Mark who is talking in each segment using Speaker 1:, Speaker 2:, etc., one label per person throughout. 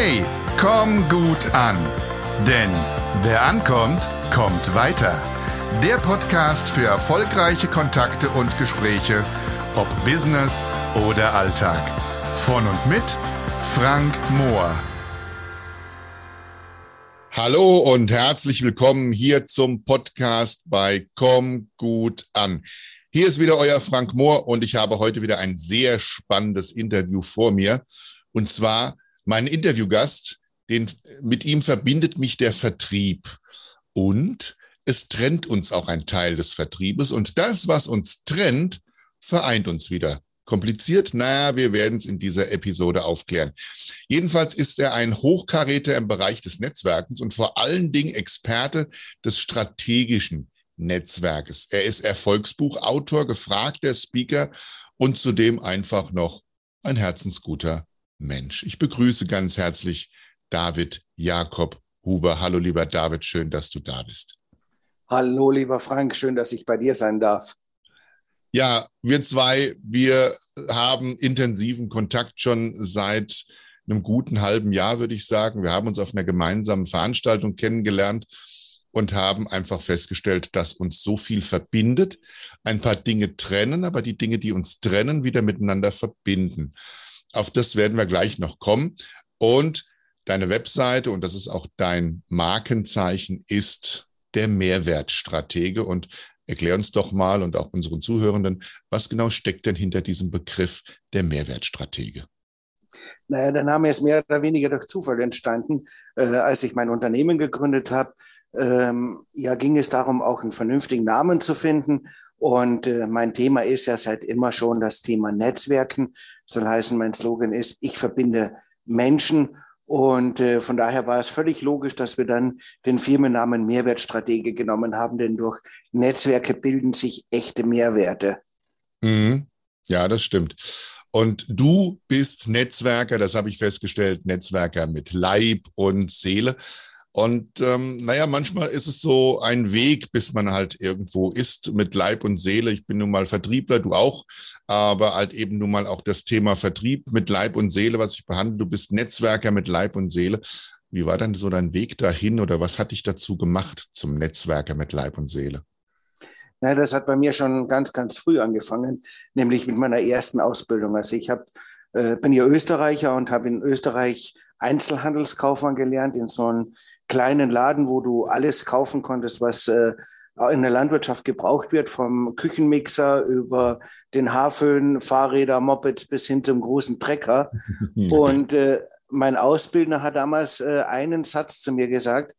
Speaker 1: Hey, komm gut an. Denn wer ankommt, kommt weiter. Der Podcast für erfolgreiche Kontakte und Gespräche, ob Business oder Alltag. Von und mit Frank Mohr.
Speaker 2: Hallo und herzlich willkommen hier zum Podcast bei Komm gut an. Hier ist wieder euer Frank Mohr und ich habe heute wieder ein sehr spannendes Interview vor mir. Und zwar mein Interviewgast, den, mit ihm verbindet mich der Vertrieb. Und es trennt uns auch ein Teil des Vertriebes. Und das, was uns trennt, vereint uns wieder. Kompliziert? Naja, wir werden es in dieser Episode aufklären. Jedenfalls ist er ein Hochkaräter im Bereich des Netzwerkens und vor allen Dingen Experte des strategischen Netzwerkes. Er ist Erfolgsbuchautor, gefragter Speaker und zudem einfach noch ein herzensguter Mensch. Ich begrüße ganz herzlich David Jakob Huber. Hallo, lieber David, schön, dass du da bist.
Speaker 3: Hallo, lieber Frank, schön, dass ich bei dir sein darf.
Speaker 2: Ja, wir zwei, wir haben intensiven Kontakt schon seit einem guten halben Jahr, würde ich sagen. Wir haben uns auf einer gemeinsamen Veranstaltung kennengelernt und haben einfach festgestellt, dass uns so viel verbindet, ein paar Dinge trennen, aber die Dinge, die uns trennen, wieder miteinander verbinden. Auf das werden wir gleich noch kommen. Und deine Webseite, und das ist auch dein Markenzeichen, ist der Mehrwertstratege. Und erklär uns doch mal und auch unseren Zuhörenden, was genau steckt denn hinter diesem Begriff der Mehrwertstratege?
Speaker 3: Naja, der Name ist mehr oder weniger durch Zufall entstanden. Äh, als ich mein Unternehmen gegründet habe, ähm, ja, ging es darum, auch einen vernünftigen Namen zu finden. Und äh, mein Thema ist ja seit immer schon das Thema Netzwerken. Soll heißen, mein Slogan ist, ich verbinde Menschen. Und äh, von daher war es völlig logisch, dass wir dann den Firmennamen Mehrwertstratege genommen haben, denn durch Netzwerke bilden sich echte Mehrwerte.
Speaker 2: Mhm. Ja, das stimmt. Und du bist Netzwerker, das habe ich festgestellt, Netzwerker mit Leib und Seele. Und ähm, naja, manchmal ist es so ein Weg, bis man halt irgendwo ist mit Leib und Seele. Ich bin nun mal Vertriebler, du auch, aber halt eben nun mal auch das Thema Vertrieb mit Leib und Seele, was ich behandle. Du bist Netzwerker mit Leib und Seele. Wie war dann so dein Weg dahin oder was hat dich dazu gemacht zum Netzwerker mit Leib und Seele?
Speaker 3: Ja, das hat bei mir schon ganz, ganz früh angefangen, nämlich mit meiner ersten Ausbildung. Also ich hab, äh, bin ja Österreicher und habe in Österreich Einzelhandelskaufmann gelernt in so einem kleinen Laden, wo du alles kaufen konntest, was äh, in der Landwirtschaft gebraucht wird, vom Küchenmixer über den Haarföhn, Fahrräder, Mopeds bis hin zum großen Trecker. Und äh, mein Ausbildner hat damals äh, einen Satz zu mir gesagt,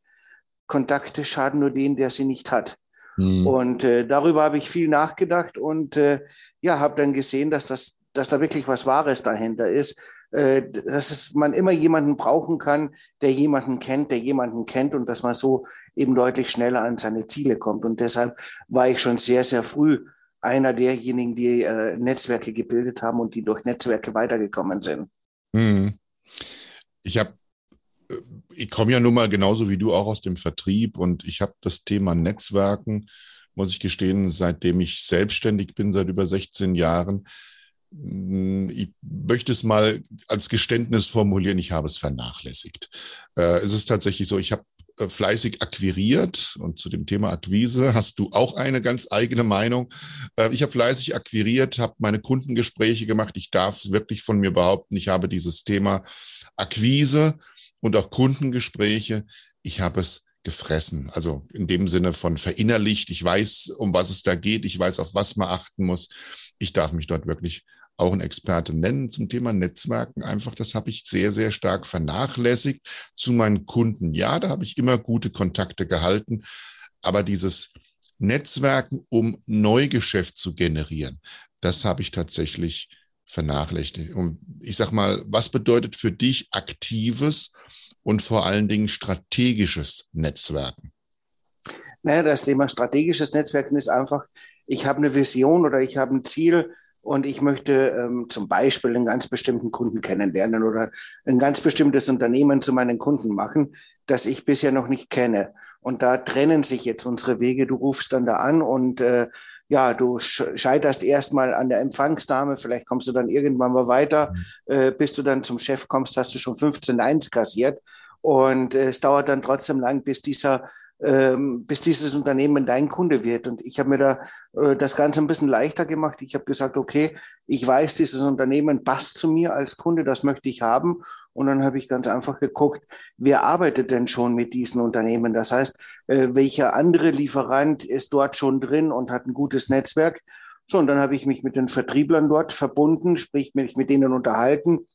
Speaker 3: Kontakte schaden nur den, der sie nicht hat. Mhm. Und äh, darüber habe ich viel nachgedacht und äh, ja, habe dann gesehen, dass, das, dass da wirklich was Wahres dahinter ist dass es, man immer jemanden brauchen kann, der jemanden kennt, der jemanden kennt und dass man so eben deutlich schneller an seine Ziele kommt. Und deshalb war ich schon sehr, sehr früh einer derjenigen, die äh, Netzwerke gebildet haben und die durch Netzwerke weitergekommen sind.
Speaker 2: Hm. Ich habe äh, ich komme ja nun mal genauso wie du auch aus dem Vertrieb und ich habe das Thema Netzwerken, muss ich gestehen, seitdem ich selbstständig bin, seit über 16 Jahren, ich möchte es mal als Geständnis formulieren, ich habe es vernachlässigt. Äh, es ist tatsächlich so, ich habe äh, fleißig akquiriert und zu dem Thema Akquise hast du auch eine ganz eigene Meinung. Äh, ich habe fleißig akquiriert, habe meine Kundengespräche gemacht. Ich darf wirklich von mir behaupten, ich habe dieses Thema Akquise und auch Kundengespräche, ich habe es gefressen. Also in dem Sinne von verinnerlicht. Ich weiß, um was es da geht. Ich weiß, auf was man achten muss. Ich darf mich dort wirklich auch ein Experte nennen zum Thema Netzwerken. Einfach, das habe ich sehr, sehr stark vernachlässigt zu meinen Kunden. Ja, da habe ich immer gute Kontakte gehalten, aber dieses Netzwerken, um Neugeschäft zu generieren, das habe ich tatsächlich vernachlässigt. Und ich sag mal, was bedeutet für dich aktives und vor allen Dingen strategisches Netzwerken?
Speaker 3: Naja, das Thema strategisches Netzwerken ist einfach, ich habe eine Vision oder ich habe ein Ziel und ich möchte ähm, zum Beispiel einen ganz bestimmten Kunden kennenlernen oder ein ganz bestimmtes Unternehmen zu meinen Kunden machen, das ich bisher noch nicht kenne. Und da trennen sich jetzt unsere Wege. Du rufst dann da an und äh, ja, du scheiterst erstmal an der Empfangsdame, vielleicht kommst du dann irgendwann mal weiter, mhm. äh, bis du dann zum Chef kommst, hast du schon 15 Eins kassiert. Und äh, es dauert dann trotzdem lang, bis dieser bis dieses Unternehmen dein Kunde wird. Und ich habe mir da äh, das Ganze ein bisschen leichter gemacht. Ich habe gesagt, okay, ich weiß, dieses Unternehmen passt zu mir als Kunde, das möchte ich haben. Und dann habe ich ganz einfach geguckt, wer arbeitet denn schon mit diesen Unternehmen? Das heißt, äh, welcher andere Lieferant ist dort schon drin und hat ein gutes Netzwerk? So, und dann habe ich mich mit den Vertrieblern dort verbunden, sprich mich mit denen unterhalten.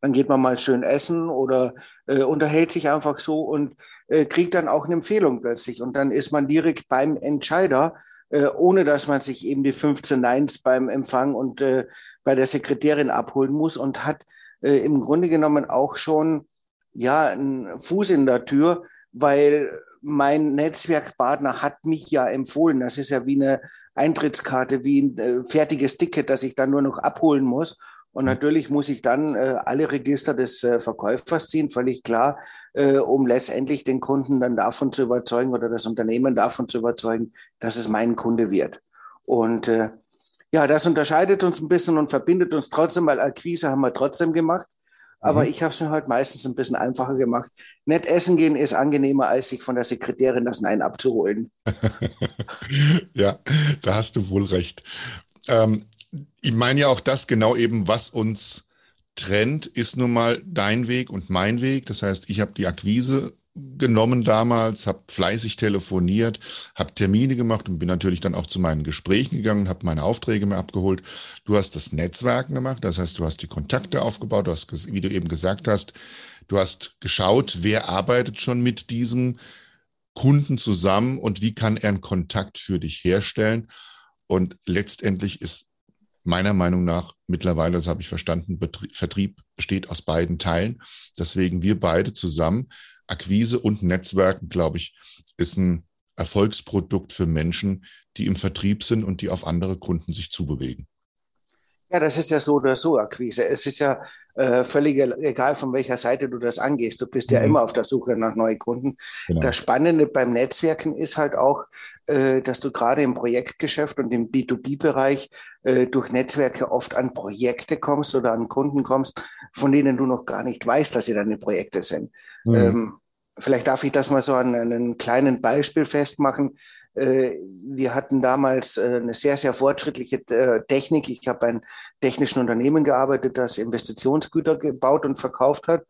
Speaker 3: Dann geht man mal schön essen oder äh, unterhält sich einfach so und äh, kriegt dann auch eine Empfehlung plötzlich. Und dann ist man direkt beim Entscheider, äh, ohne dass man sich eben die 15 Neins beim Empfang und äh, bei der Sekretärin abholen muss und hat äh, im Grunde genommen auch schon ja einen Fuß in der Tür, weil mein Netzwerkpartner hat mich ja empfohlen. Das ist ja wie eine Eintrittskarte, wie ein äh, fertiges Ticket, das ich dann nur noch abholen muss. Und natürlich muss ich dann äh, alle Register des äh, Verkäufers ziehen, völlig klar, äh, um letztendlich den Kunden dann davon zu überzeugen oder das Unternehmen davon zu überzeugen, dass es mein Kunde wird. Und äh, ja, das unterscheidet uns ein bisschen und verbindet uns trotzdem, weil Akquise haben wir trotzdem gemacht. Aber mhm. ich habe es mir halt meistens ein bisschen einfacher gemacht. Nett essen gehen ist angenehmer, als sich von der Sekretärin das Nein abzuholen.
Speaker 2: ja, da hast du wohl recht. Ähm, ich meine ja auch das genau eben, was uns trennt, ist nun mal dein Weg und mein Weg. Das heißt, ich habe die Akquise genommen damals, habe fleißig telefoniert, habe Termine gemacht und bin natürlich dann auch zu meinen Gesprächen gegangen, habe meine Aufträge mir abgeholt. Du hast das Netzwerken gemacht, das heißt, du hast die Kontakte aufgebaut, du hast, wie du eben gesagt hast, du hast geschaut, wer arbeitet schon mit diesem Kunden zusammen und wie kann er einen Kontakt für dich herstellen. Und letztendlich ist meiner Meinung nach mittlerweile, das habe ich verstanden, Vertrieb besteht aus beiden Teilen. Deswegen wir beide zusammen, Akquise und Netzwerken, glaube ich, ist ein Erfolgsprodukt für Menschen, die im Vertrieb sind und die auf andere Kunden sich zubewegen.
Speaker 3: Ja, das ist ja so oder so Akquise. Es ist ja äh, völlig egal, von welcher Seite du das angehst. Du bist ja mhm. immer auf der Suche nach neuen Kunden. Genau. Das Spannende beim Netzwerken ist halt auch, äh, dass du gerade im Projektgeschäft und im B2B-Bereich äh, durch Netzwerke oft an Projekte kommst oder an Kunden kommst, von denen du noch gar nicht weißt, dass sie deine Projekte sind. Mhm. Ähm, vielleicht darf ich das mal so an einem kleinen Beispiel festmachen. Äh, wir hatten damals äh, eine sehr, sehr fortschrittliche äh, Technik. Ich habe bei einem technischen Unternehmen gearbeitet, das Investitionsgüter gebaut und verkauft hat.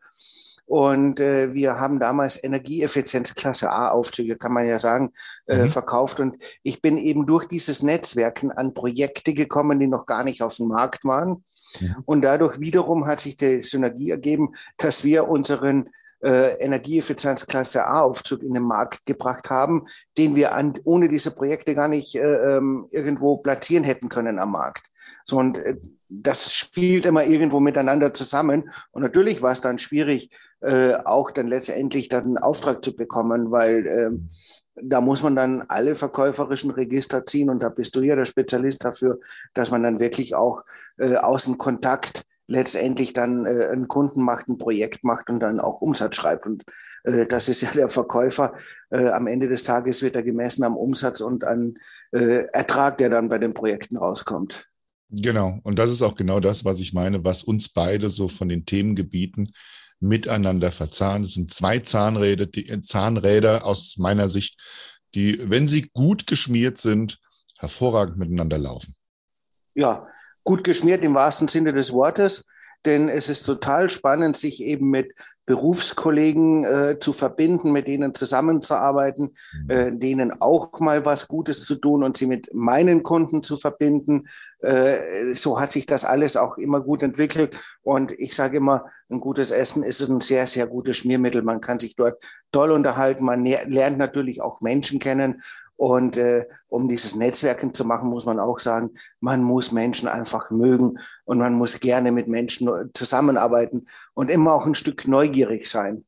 Speaker 3: Und wir haben damals Energieeffizienzklasse A-Aufzüge, kann man ja sagen, mhm. verkauft. Und ich bin eben durch dieses Netzwerken an Projekte gekommen, die noch gar nicht auf dem Markt waren. Mhm. Und dadurch wiederum hat sich die Synergie ergeben, dass wir unseren äh, Energieeffizienzklasse A-Aufzug in den Markt gebracht haben, den wir an, ohne diese Projekte gar nicht äh, ähm, irgendwo platzieren hätten können am Markt. So, und äh, das spielt immer irgendwo miteinander zusammen. Und natürlich war es dann schwierig, äh, auch dann letztendlich dann einen Auftrag zu bekommen, weil äh, da muss man dann alle verkäuferischen Register ziehen und da bist du ja der Spezialist dafür, dass man dann wirklich auch äh, aus dem Kontakt letztendlich dann äh, einen Kunden macht, ein Projekt macht und dann auch Umsatz schreibt. Und äh, das ist ja der Verkäufer. Äh, am Ende des Tages wird er gemessen am Umsatz und an äh, Ertrag, der dann bei den Projekten rauskommt.
Speaker 2: Genau. Und das ist auch genau das, was ich meine, was uns beide so von den Themengebieten miteinander verzahnt. Es sind zwei Zahnräder, die, äh, Zahnräder aus meiner Sicht, die, wenn sie gut geschmiert sind, hervorragend miteinander laufen.
Speaker 3: Ja, gut geschmiert im wahrsten Sinne des Wortes, denn es ist total spannend, sich eben mit Berufskollegen äh, zu verbinden, mit denen zusammenzuarbeiten, mhm. äh, denen auch mal was Gutes zu tun und sie mit meinen Kunden zu verbinden. Äh, so hat sich das alles auch immer gut entwickelt. Und ich sage immer, ein gutes Essen ist ein sehr, sehr gutes Schmiermittel. Man kann sich dort toll unterhalten. Man lernt natürlich auch Menschen kennen. Und äh, um dieses Netzwerken zu machen, muss man auch sagen, man muss Menschen einfach mögen und man muss gerne mit Menschen zusammenarbeiten und immer auch ein Stück neugierig sein.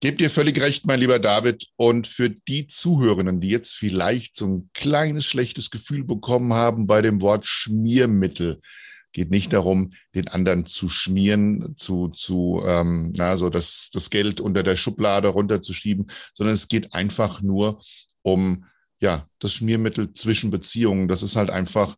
Speaker 2: Gebt ihr völlig recht, mein lieber David. Und für die Zuhörenden, die jetzt vielleicht so ein kleines schlechtes Gefühl bekommen haben bei dem Wort Schmiermittel, geht nicht darum, den anderen zu schmieren, zu, zu ähm, na, so das, das Geld unter der Schublade runterzuschieben, sondern es geht einfach nur um ja, das Schmiermittel zwischen Beziehungen. Das ist halt einfach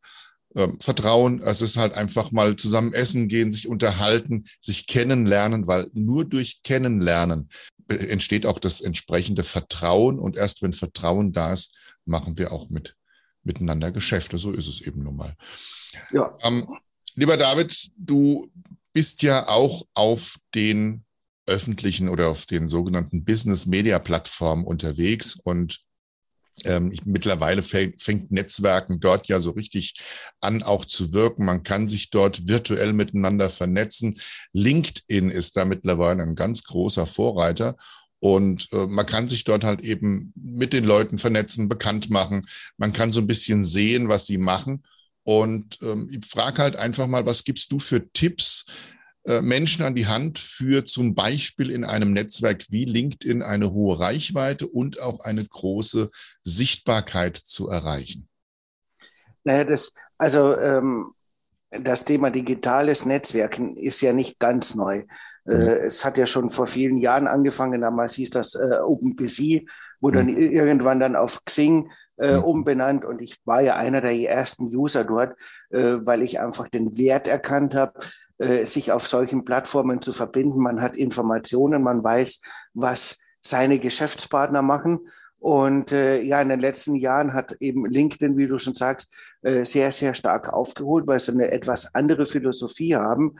Speaker 2: äh, Vertrauen. Es ist halt einfach mal zusammen essen gehen, sich unterhalten, sich kennenlernen, weil nur durch Kennenlernen entsteht auch das entsprechende Vertrauen. Und erst wenn Vertrauen da ist, machen wir auch mit miteinander Geschäfte. So ist es eben nun mal. Ja. Ähm, lieber David, du bist ja auch auf den öffentlichen oder auf den sogenannten Business Media Plattformen unterwegs und ähm, ich, mittlerweile fängt, Netzwerken dort ja so richtig an, auch zu wirken. Man kann sich dort virtuell miteinander vernetzen. LinkedIn ist da mittlerweile ein ganz großer Vorreiter. Und äh, man kann sich dort halt eben mit den Leuten vernetzen, bekannt machen. Man kann so ein bisschen sehen, was sie machen. Und ähm, ich frage halt einfach mal, was gibst du für Tipps, Menschen an die Hand für zum Beispiel in einem Netzwerk wie LinkedIn eine hohe Reichweite und auch eine große Sichtbarkeit zu erreichen?
Speaker 3: Naja, das, also ähm, das Thema digitales Netzwerken ist ja nicht ganz neu. Äh, mhm. es hat ja schon vor vielen Jahren angefangen, damals hieß das äh, OpenPC, wurde mhm. dann irgendwann dann auf Xing äh, mhm. umbenannt und ich war ja einer der ersten User dort, äh, weil ich einfach den Wert erkannt habe, äh, sich auf solchen Plattformen zu verbinden. Man hat Informationen, man weiß, was seine Geschäftspartner machen. Und äh, ja, in den letzten Jahren hat eben LinkedIn, wie du schon sagst, äh, sehr, sehr stark aufgeholt, weil sie eine etwas andere Philosophie haben.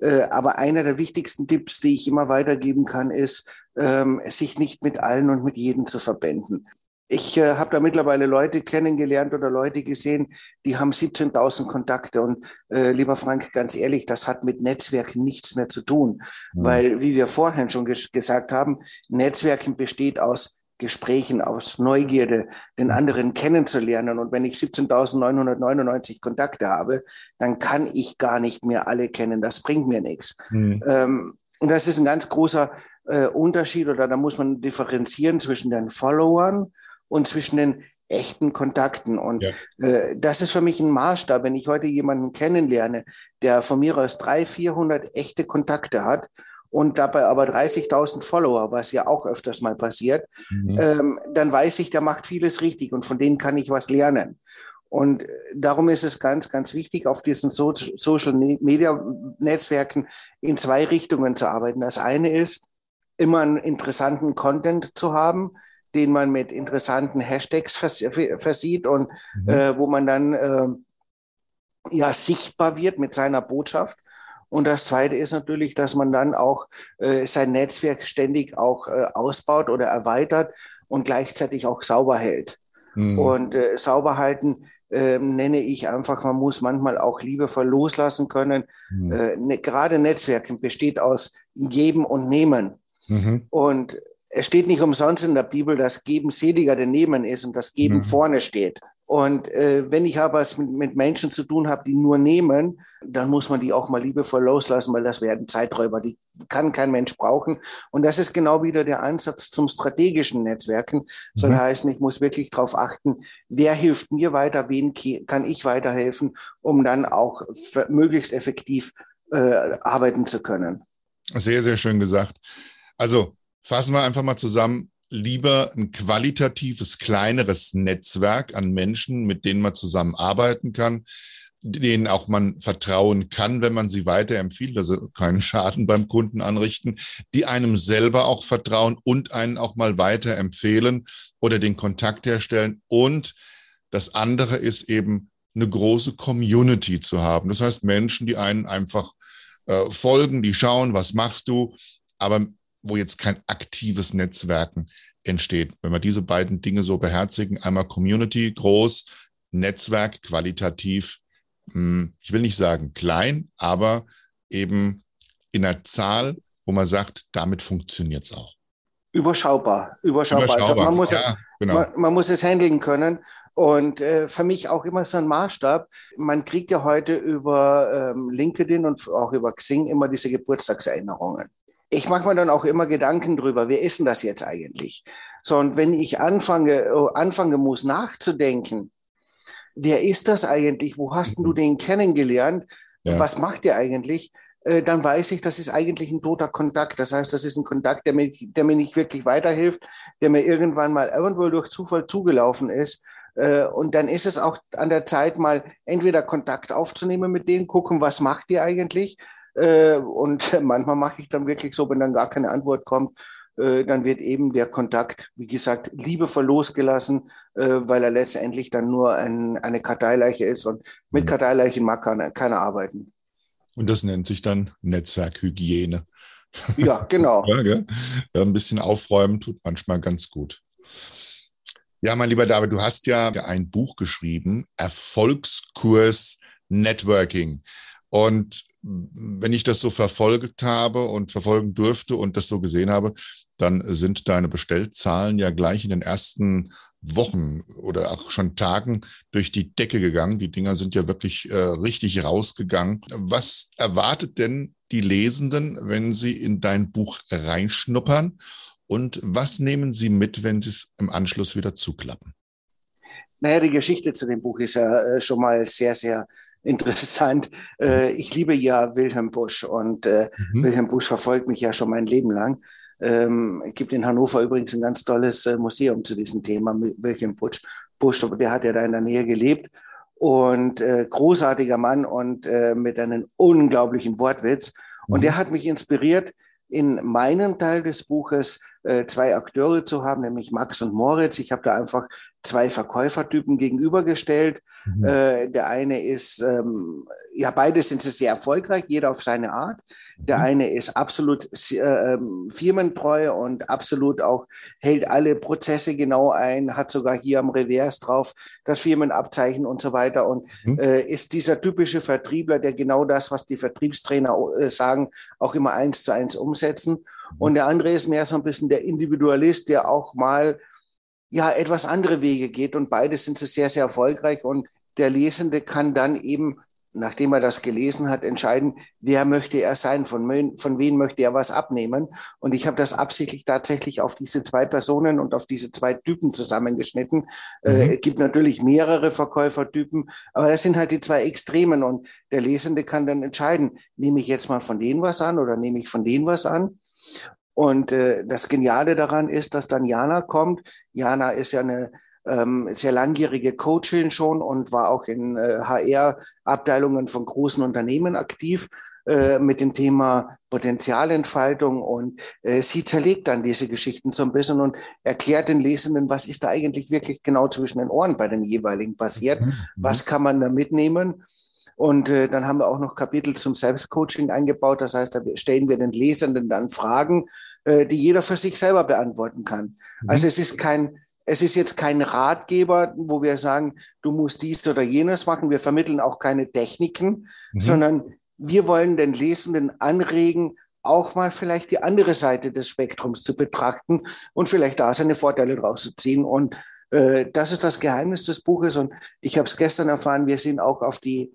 Speaker 3: Äh, aber einer der wichtigsten Tipps, die ich immer weitergeben kann, ist, ähm, sich nicht mit allen und mit jedem zu verbinden. Ich äh, habe da mittlerweile Leute kennengelernt oder Leute gesehen, die haben 17.000 Kontakte. Und äh, lieber Frank, ganz ehrlich, das hat mit Netzwerken nichts mehr zu tun. Mhm. Weil, wie wir vorhin schon ges gesagt haben, Netzwerken besteht aus Gesprächen, aus Neugierde, den anderen kennenzulernen. Und wenn ich 17.999 Kontakte habe, dann kann ich gar nicht mehr alle kennen. Das bringt mir nichts. Mhm. Ähm, und das ist ein ganz großer äh, Unterschied oder da muss man differenzieren zwischen den Followern und zwischen den echten Kontakten. Und ja. äh, das ist für mich ein Maßstab. Wenn ich heute jemanden kennenlerne, der von mir aus 300, 400 echte Kontakte hat und dabei aber 30.000 Follower, was ja auch öfters mal passiert, mhm. ähm, dann weiß ich, der macht vieles richtig und von denen kann ich was lernen. Und darum ist es ganz, ganz wichtig, auf diesen so Social Media Netzwerken in zwei Richtungen zu arbeiten. Das eine ist, immer einen interessanten Content zu haben, den man mit interessanten Hashtags versieht und mhm. äh, wo man dann äh, ja sichtbar wird mit seiner Botschaft. Und das Zweite ist natürlich, dass man dann auch äh, sein Netzwerk ständig auch äh, ausbaut oder erweitert und gleichzeitig auch sauber hält. Mhm. Und äh, sauber halten äh, nenne ich einfach, man muss manchmal auch liebevoll loslassen können. Mhm. Äh, ne, gerade Netzwerken besteht aus Geben und Nehmen. Mhm. Und es steht nicht umsonst in der Bibel, dass Geben seliger denn Nehmen ist und das Geben mhm. vorne steht. Und äh, wenn ich aber es mit, mit, Menschen zu tun habe, die nur nehmen, dann muss man die auch mal liebevoll loslassen, weil das werden Zeiträuber, die kann kein Mensch brauchen. Und das ist genau wieder der Ansatz zum strategischen Netzwerken. Soll mhm. heißen, ich muss wirklich darauf achten, wer hilft mir weiter, wen kann ich weiterhelfen, um dann auch möglichst effektiv äh, arbeiten zu können.
Speaker 2: Sehr, sehr schön gesagt. Also Fassen wir einfach mal zusammen, lieber ein qualitatives, kleineres Netzwerk an Menschen, mit denen man zusammenarbeiten kann, denen auch man vertrauen kann, wenn man sie weiterempfiehlt, also keinen Schaden beim Kunden anrichten, die einem selber auch vertrauen und einen auch mal weiterempfehlen oder den Kontakt herstellen. Und das andere ist eben eine große Community zu haben. Das heißt Menschen, die einen einfach äh, folgen, die schauen, was machst du, aber wo jetzt kein aktives Netzwerken entsteht. Wenn wir diese beiden Dinge so beherzigen, einmal Community groß, Netzwerk qualitativ, hm, ich will nicht sagen klein, aber eben in einer Zahl, wo man sagt, damit funktioniert es auch.
Speaker 3: Überschaubar, überschaubar. überschaubar. Also man muss, ja, es, genau. man, man, muss es handeln können. Und äh, für mich auch immer so ein Maßstab. Man kriegt ja heute über ähm, LinkedIn und auch über Xing immer diese Geburtstagserinnerungen ich mache mir dann auch immer Gedanken drüber, wer ist denn das jetzt eigentlich? So, und wenn ich anfange, oh, anfangen muss nachzudenken, wer ist das eigentlich? Wo hast mhm. du den kennengelernt? Ja. Was macht der eigentlich? äh, dann weiß ich, das ist eigentlich ein toter Kontakt. Das heißt, das ist ein Kontakt, der mir, der mir nicht wirklich weiterhilft, der mir irgendwann mal irgendwo durch Zufall zugelaufen ist. Äh, und dann ist es auch an der Zeit, mal entweder Kontakt aufzunehmen mit denen, gucken, was macht ihr eigentlich? Äh, und manchmal mache ich dann wirklich so, wenn dann gar keine Antwort kommt, dann wird eben der Kontakt, wie gesagt, liebevoll losgelassen, weil er letztendlich dann nur ein, eine Karteileiche ist und mit mhm. Karteileichen mag keiner, keiner arbeiten.
Speaker 2: Und das nennt sich dann Netzwerkhygiene.
Speaker 3: Ja, genau.
Speaker 2: ja, ein bisschen aufräumen tut manchmal ganz gut. Ja, mein lieber David, du hast ja ein Buch geschrieben, Erfolgskurs Networking. Und wenn ich das so verfolgt habe und verfolgen durfte und das so gesehen habe, dann sind deine Bestellzahlen ja gleich in den ersten Wochen oder auch schon Tagen durch die Decke gegangen. Die Dinger sind ja wirklich äh, richtig rausgegangen. Was erwartet denn die Lesenden, wenn sie in dein Buch reinschnuppern? Und was nehmen sie mit, wenn sie es im Anschluss wieder zuklappen?
Speaker 3: Naja, die Geschichte zu dem Buch ist ja äh, schon mal sehr, sehr interessant. Äh, ich liebe ja Wilhelm Busch und äh, mhm. Wilhelm Busch verfolgt mich ja schon mein Leben lang. Ähm, es gibt in Hannover übrigens ein ganz tolles äh, Museum zu diesem Thema, Wilhelm Busch. Busch, der hat ja da in der Nähe gelebt und äh, großartiger Mann und äh, mit einem unglaublichen Wortwitz. Und mhm. der hat mich inspiriert, in meinem Teil des Buches äh, zwei Akteure zu haben, nämlich Max und Moritz. Ich habe da einfach zwei Verkäufertypen gegenübergestellt. Mhm. Äh, der eine ist, ähm, ja, beide sind sehr erfolgreich, jeder auf seine Art. Der mhm. eine ist absolut äh, ähm, firmentreu und absolut auch hält alle Prozesse genau ein, hat sogar hier am Revers drauf das Firmenabzeichen und so weiter und mhm. äh, ist dieser typische Vertriebler, der genau das, was die Vertriebstrainer äh, sagen, auch immer eins zu eins umsetzen. Mhm. Und der andere ist mehr so ein bisschen der Individualist, der auch mal ja etwas andere Wege geht und beide sind so sehr, sehr erfolgreich und der Lesende kann dann eben, nachdem er das gelesen hat, entscheiden, wer möchte er sein, von, von wem möchte er was abnehmen. Und ich habe das absichtlich tatsächlich auf diese zwei Personen und auf diese zwei Typen zusammengeschnitten. Äh, mhm. Äh, es gibt natürlich mehrere Verkäufertypen, aber das sind halt die zwei Extremen und der Lesende kann dann entscheiden, nehme ich jetzt mal von denen was an oder nehme ich von denen was an. Und äh, das Geniale daran ist, dass dann Jana kommt. Jana ist ja eine ähm, sehr langjährige Coachin schon und war auch in äh, HR-Abteilungen von großen Unternehmen aktiv äh, mit dem Thema Potenzialentfaltung und äh, sie zerlegt dann diese Geschichten so ein bisschen und erklärt den Lesenden, was ist da eigentlich wirklich genau zwischen den Ohren bei den jeweiligen passiert, mhm. was kann man da mitnehmen und äh, dann haben wir auch noch Kapitel zum Selbstcoaching eingebaut. Das heißt, da stellen wir den Lesenden dann Fragen, äh, die jeder für sich selber beantworten kann. Mhm. Also es ist kein, es ist jetzt kein Ratgeber, wo wir sagen, du musst dies oder jenes machen. Wir vermitteln auch keine Techniken, mhm. sondern wir wollen den Lesenden anregen, auch mal vielleicht die andere Seite des Spektrums zu betrachten und vielleicht da seine Vorteile draus zu ziehen. Und äh, das ist das Geheimnis des Buches. Und ich habe es gestern erfahren, wir sind auch auf die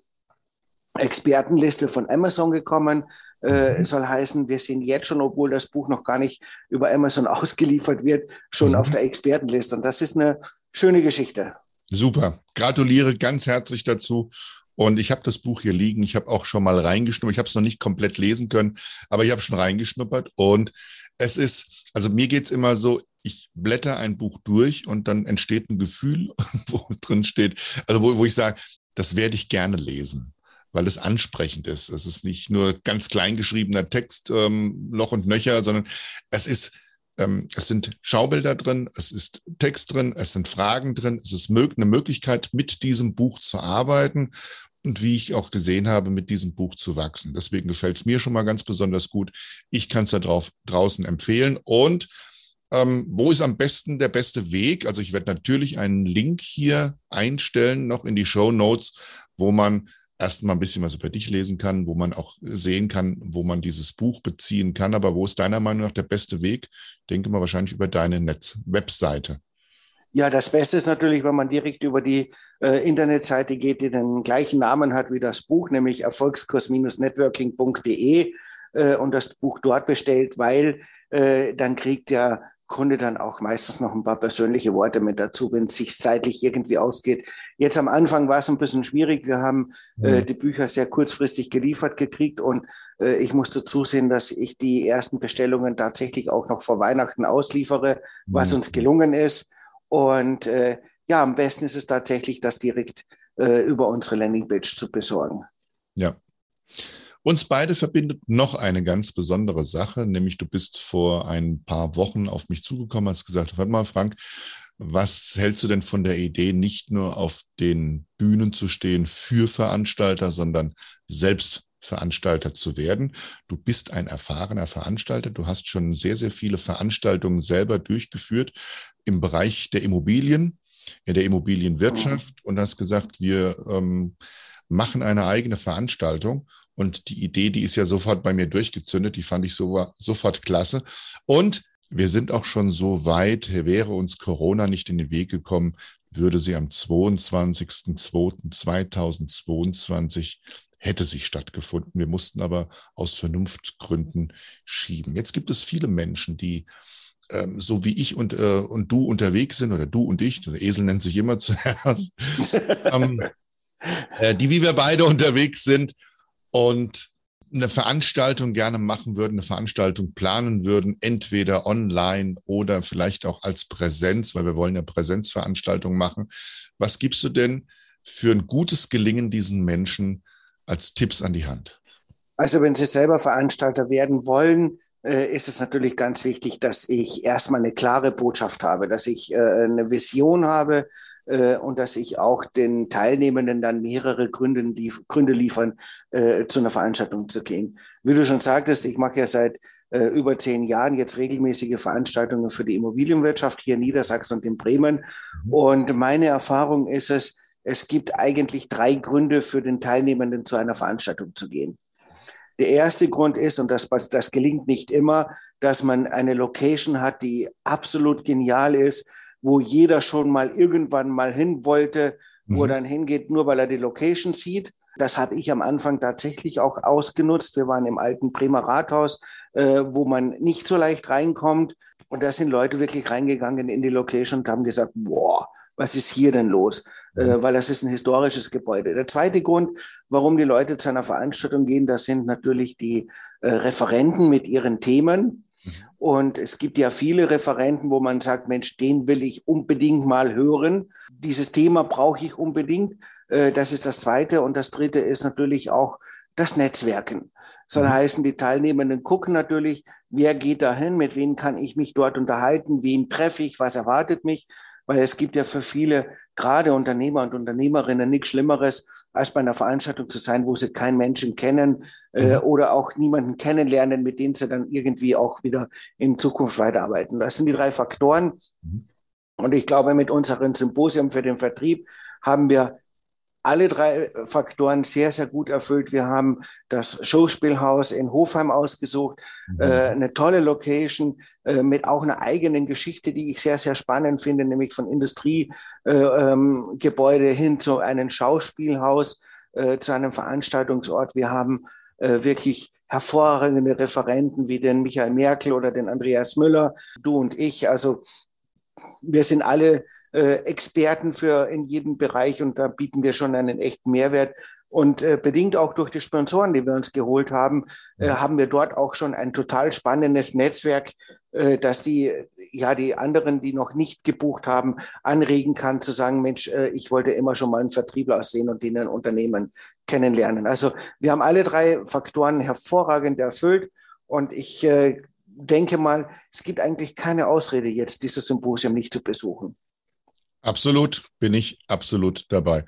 Speaker 3: Expertenliste von Amazon gekommen. Äh, mhm. soll heißen, wir sind jetzt schon, obwohl das Buch noch gar nicht über Amazon ausgeliefert wird, schon mhm. auf der Expertenliste. Und das ist eine schöne Geschichte.
Speaker 2: Super. Gratuliere ganz herzlich dazu. Und ich habe das Buch hier liegen. Ich habe auch schon mal reingeschnuppert. Ich habe es noch nicht komplett lesen können, aber ich habe schon reingeschnuppert. Und es ist, also mir geht's immer so, ich blätter ein Buch durch und dann entsteht ein Gefühl, wo drin steht, also wo, wo ich sage, das werde ich gerne lesen weil es ansprechend ist. Es ist nicht nur ganz klein geschriebener Text, ähm, Loch und Nöcher, sondern es ist, ähm, es sind Schaubilder drin, es ist Text drin, es sind Fragen drin, es ist mög eine Möglichkeit, mit diesem Buch zu arbeiten und wie ich auch gesehen habe, mit diesem Buch zu wachsen. Deswegen gefällt es mir schon mal ganz besonders gut. Ich kann es da drauf, draußen empfehlen und ähm, wo ist am besten der beste Weg? Also ich werde natürlich einen Link hier einstellen, noch in die Show Notes, wo man erstmal ein bisschen was über dich lesen kann, wo man auch sehen kann, wo man dieses Buch beziehen kann. Aber wo ist deiner Meinung nach der beste Weg? Denke mal wahrscheinlich über deine Netz Webseite.
Speaker 3: Ja, das Beste ist natürlich, wenn man direkt über die äh, Internetseite geht, die den gleichen Namen hat wie das Buch, nämlich erfolgskurs-networking.de äh, und das Buch dort bestellt, weil äh, dann kriegt der Kunde dann auch meistens noch ein paar persönliche Worte mit dazu, wenn es sich zeitlich irgendwie ausgeht. Jetzt am Anfang war es ein bisschen schwierig. Wir haben äh, mhm. die Bücher sehr kurzfristig geliefert gekriegt und äh, ich musste zusehen, dass ich die ersten Bestellungen tatsächlich auch noch vor Weihnachten ausliefere, was mhm. uns gelungen ist. Und äh, ja, am besten ist es tatsächlich, das direkt äh, über unsere Landingpage zu besorgen.
Speaker 2: Ja, uns beide verbindet noch eine ganz besondere Sache, nämlich du bist vor ein paar Wochen auf mich zugekommen, hast gesagt, warte mal, Frank, was hältst du denn von der Idee, nicht nur auf den Bühnen zu stehen für Veranstalter, sondern selbst Veranstalter zu werden. Du bist ein erfahrener Veranstalter. Du hast schon sehr, sehr viele Veranstaltungen selber durchgeführt im Bereich der Immobilien, in der Immobilienwirtschaft mhm. und hast gesagt, wir ähm, machen eine eigene Veranstaltung. Und die Idee, die ist ja sofort bei mir durchgezündet, die fand ich so, sofort klasse. Und wir sind auch schon so weit, wäre uns Corona nicht in den Weg gekommen, würde sie am 22.02.2022 hätte sie stattgefunden. Wir mussten aber aus Vernunftgründen schieben. Jetzt gibt es viele Menschen, die ähm, so wie ich und, äh, und du unterwegs sind, oder du und ich, der Esel nennt sich immer zuerst, ähm, äh, die wie wir beide unterwegs sind und eine Veranstaltung gerne machen würden, eine Veranstaltung planen würden, entweder online oder vielleicht auch als Präsenz, weil wir wollen ja Präsenzveranstaltungen machen. Was gibst du denn für ein gutes Gelingen diesen Menschen als Tipps an die Hand?
Speaker 3: Also wenn Sie selber Veranstalter werden wollen, äh, ist es natürlich ganz wichtig, dass ich erstmal eine klare Botschaft habe, dass ich äh, eine Vision habe, äh, und dass ich auch den Teilnehmenden dann mehrere Gründe, die, Gründe liefern, äh, zu einer Veranstaltung zu gehen. Wie du schon sagtest, ich mache ja seit äh, über zehn Jahren jetzt regelmäßige Veranstaltungen für die Immobilienwirtschaft hier in Niedersachsen und in Bremen. Mhm. Und meine Erfahrung ist es, es gibt eigentlich drei Gründe für den Teilnehmenden zu einer Veranstaltung zu gehen. Der erste Grund ist, und das, das gelingt nicht immer, dass man eine Location hat, die absolut genial ist, wo jeder schon mal irgendwann mal hin wollte, wo mhm. er dann hingeht, nur weil er die Location sieht. Das habe ich am Anfang tatsächlich auch ausgenutzt. Wir waren im alten Bremer Rathaus, äh, wo man nicht so leicht reinkommt. Und da sind Leute wirklich reingegangen in die Location und haben gesagt, boah, was ist hier denn los? Äh, mhm. weil das ist ein historisches Gebäude. Der zweite Grund, warum die Leute zu einer Veranstaltung gehen, das sind natürlich die äh, Referenten mit ihren Themen. Und es gibt ja viele Referenten, wo man sagt, Mensch, den will ich unbedingt mal hören. Dieses Thema brauche ich unbedingt. Äh, das ist das Zweite. Und das Dritte ist natürlich auch das Netzwerken. Soll mhm. heißen, die Teilnehmenden gucken natürlich, wer geht dahin, mit wem kann ich mich dort unterhalten, wen treffe ich, was erwartet mich. Weil es gibt ja für viele gerade Unternehmer und Unternehmerinnen nichts Schlimmeres, als bei einer Veranstaltung zu sein, wo sie keinen Menschen kennen äh, mhm. oder auch niemanden kennenlernen, mit dem sie dann irgendwie auch wieder in Zukunft weiterarbeiten. Das sind die drei Faktoren. Mhm. Und ich glaube, mit unserem Symposium für den Vertrieb haben wir alle drei Faktoren sehr, sehr gut erfüllt. Wir haben das Showspielhaus in Hofheim ausgesucht, mhm. äh, eine tolle Location äh, mit auch einer eigenen Geschichte, die ich sehr, sehr spannend finde, nämlich von Industriegebäude äh, ähm, hin zu einem Schauspielhaus, äh, zu einem Veranstaltungsort. Wir haben äh, wirklich hervorragende Referenten wie den Michael Merkel oder den Andreas Müller, du und ich. Also wir sind alle Experten für in jedem Bereich und da bieten wir schon einen echten Mehrwert. Und äh, bedingt auch durch die Sponsoren, die wir uns geholt haben, äh, haben wir dort auch schon ein total spannendes Netzwerk, äh, dass die, ja, die anderen, die noch nicht gebucht haben, anregen kann zu sagen, Mensch, äh, ich wollte immer schon mal einen Vertriebler aussehen und den ein Unternehmen kennenlernen. Also wir haben alle drei Faktoren hervorragend erfüllt und ich äh, denke mal, es gibt eigentlich keine Ausrede jetzt, dieses Symposium nicht zu besuchen.
Speaker 2: Absolut, bin ich absolut dabei.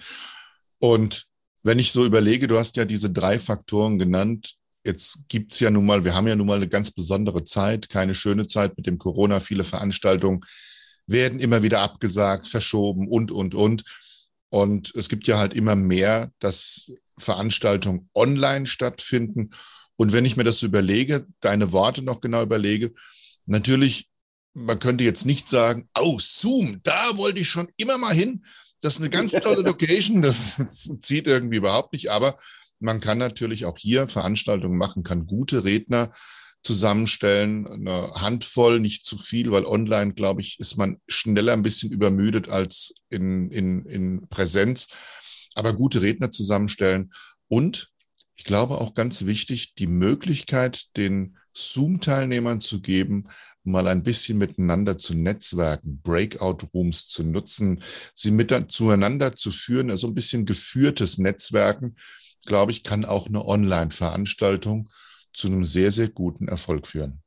Speaker 2: Und wenn ich so überlege, du hast ja diese drei Faktoren genannt. Jetzt gibt's ja nun mal, wir haben ja nun mal eine ganz besondere Zeit, keine schöne Zeit mit dem Corona. Viele Veranstaltungen werden immer wieder abgesagt, verschoben und, und, und. Und es gibt ja halt immer mehr, dass Veranstaltungen online stattfinden. Und wenn ich mir das überlege, deine Worte noch genau überlege, natürlich man könnte jetzt nicht sagen, oh, Zoom, da wollte ich schon immer mal hin. Das ist eine ganz tolle Location. Das zieht irgendwie überhaupt nicht. Aber man kann natürlich auch hier Veranstaltungen machen, kann gute Redner zusammenstellen, eine Handvoll, nicht zu viel, weil online, glaube ich, ist man schneller ein bisschen übermüdet als in, in, in Präsenz. Aber gute Redner zusammenstellen und ich glaube auch ganz wichtig, die Möglichkeit, den Zoom-Teilnehmern zu geben, mal ein bisschen miteinander zu netzwerken, Breakout-Rooms zu nutzen, sie mit zueinander zu führen, also ein bisschen geführtes Netzwerken, glaube ich, kann auch eine Online-Veranstaltung zu einem sehr, sehr guten Erfolg führen.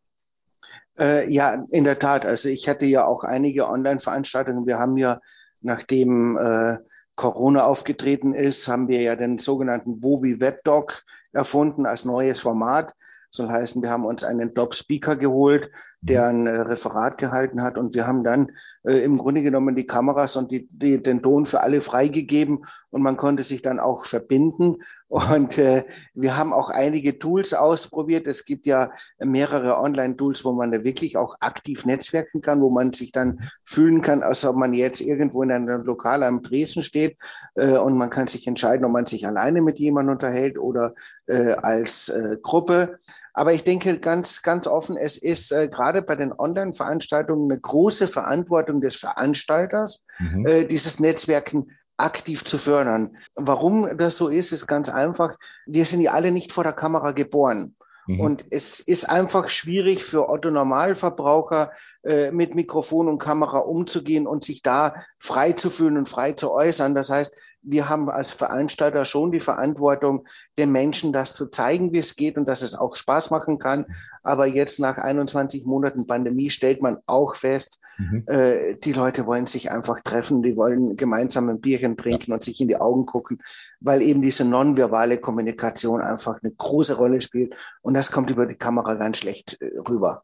Speaker 3: Äh, ja, in der Tat. Also ich hatte ja auch einige Online-Veranstaltungen. Wir haben ja, nachdem äh, Corona aufgetreten ist, haben wir ja den sogenannten Wobi Webdoc erfunden als neues Format. Soll heißen, wir haben uns einen Top-Speaker geholt, der ein äh, Referat gehalten hat. Und wir haben dann äh, im Grunde genommen die Kameras und die, die, den Ton für alle freigegeben und man konnte sich dann auch verbinden. Und äh, wir haben auch einige Tools ausprobiert. Es gibt ja mehrere Online-Tools, wo man da wirklich auch aktiv netzwerken kann, wo man sich dann fühlen kann, als ob man jetzt irgendwo in einem Lokal am Dresden steht äh, und man kann sich entscheiden, ob man sich alleine mit jemandem unterhält oder äh, als äh, Gruppe. Aber ich denke ganz, ganz offen, es ist äh, gerade bei den Online-Veranstaltungen eine große Verantwortung des Veranstalters, mhm. äh, dieses Netzwerken aktiv zu fördern. Warum das so ist, ist ganz einfach. Wir sind ja alle nicht vor der Kamera geboren. Mhm. Und es ist einfach schwierig für Otto Normalverbraucher äh, mit Mikrofon und Kamera umzugehen und sich da frei zu fühlen und frei zu äußern. Das heißt, wir haben als Veranstalter schon die Verantwortung, den Menschen das zu zeigen, wie es geht und dass es auch Spaß machen kann. Aber jetzt nach 21 Monaten Pandemie stellt man auch fest, mhm. äh, die Leute wollen sich einfach treffen, die wollen gemeinsam ein Bierchen trinken ja. und sich in die Augen gucken, weil eben diese nonverbale Kommunikation einfach eine große Rolle spielt. Und das kommt über die Kamera ganz schlecht äh, rüber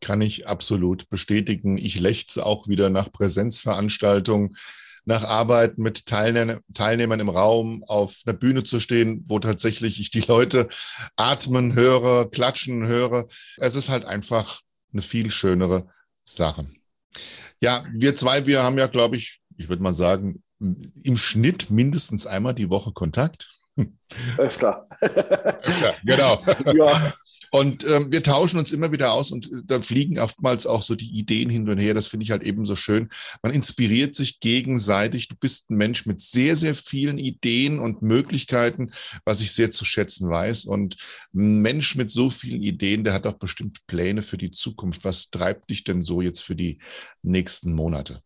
Speaker 2: kann ich absolut bestätigen. Ich lechze auch wieder nach Präsenzveranstaltungen nach Arbeit mit Teilnehmern im Raum auf einer Bühne zu stehen, wo tatsächlich ich die Leute atmen höre, klatschen höre. Es ist halt einfach eine viel schönere Sache. Ja, wir zwei, wir haben ja, glaube ich, ich würde mal sagen, im Schnitt mindestens einmal die Woche Kontakt.
Speaker 3: Öfter.
Speaker 2: Öfter, genau. Ja. Und ähm, wir tauschen uns immer wieder aus und äh, da fliegen oftmals auch so die Ideen hin und her. Das finde ich halt eben so schön. Man inspiriert sich gegenseitig. Du bist ein Mensch mit sehr, sehr vielen Ideen und Möglichkeiten, was ich sehr zu schätzen weiß. Und ein Mensch mit so vielen Ideen, der hat auch bestimmt Pläne für die Zukunft. Was treibt dich denn so jetzt für die nächsten Monate?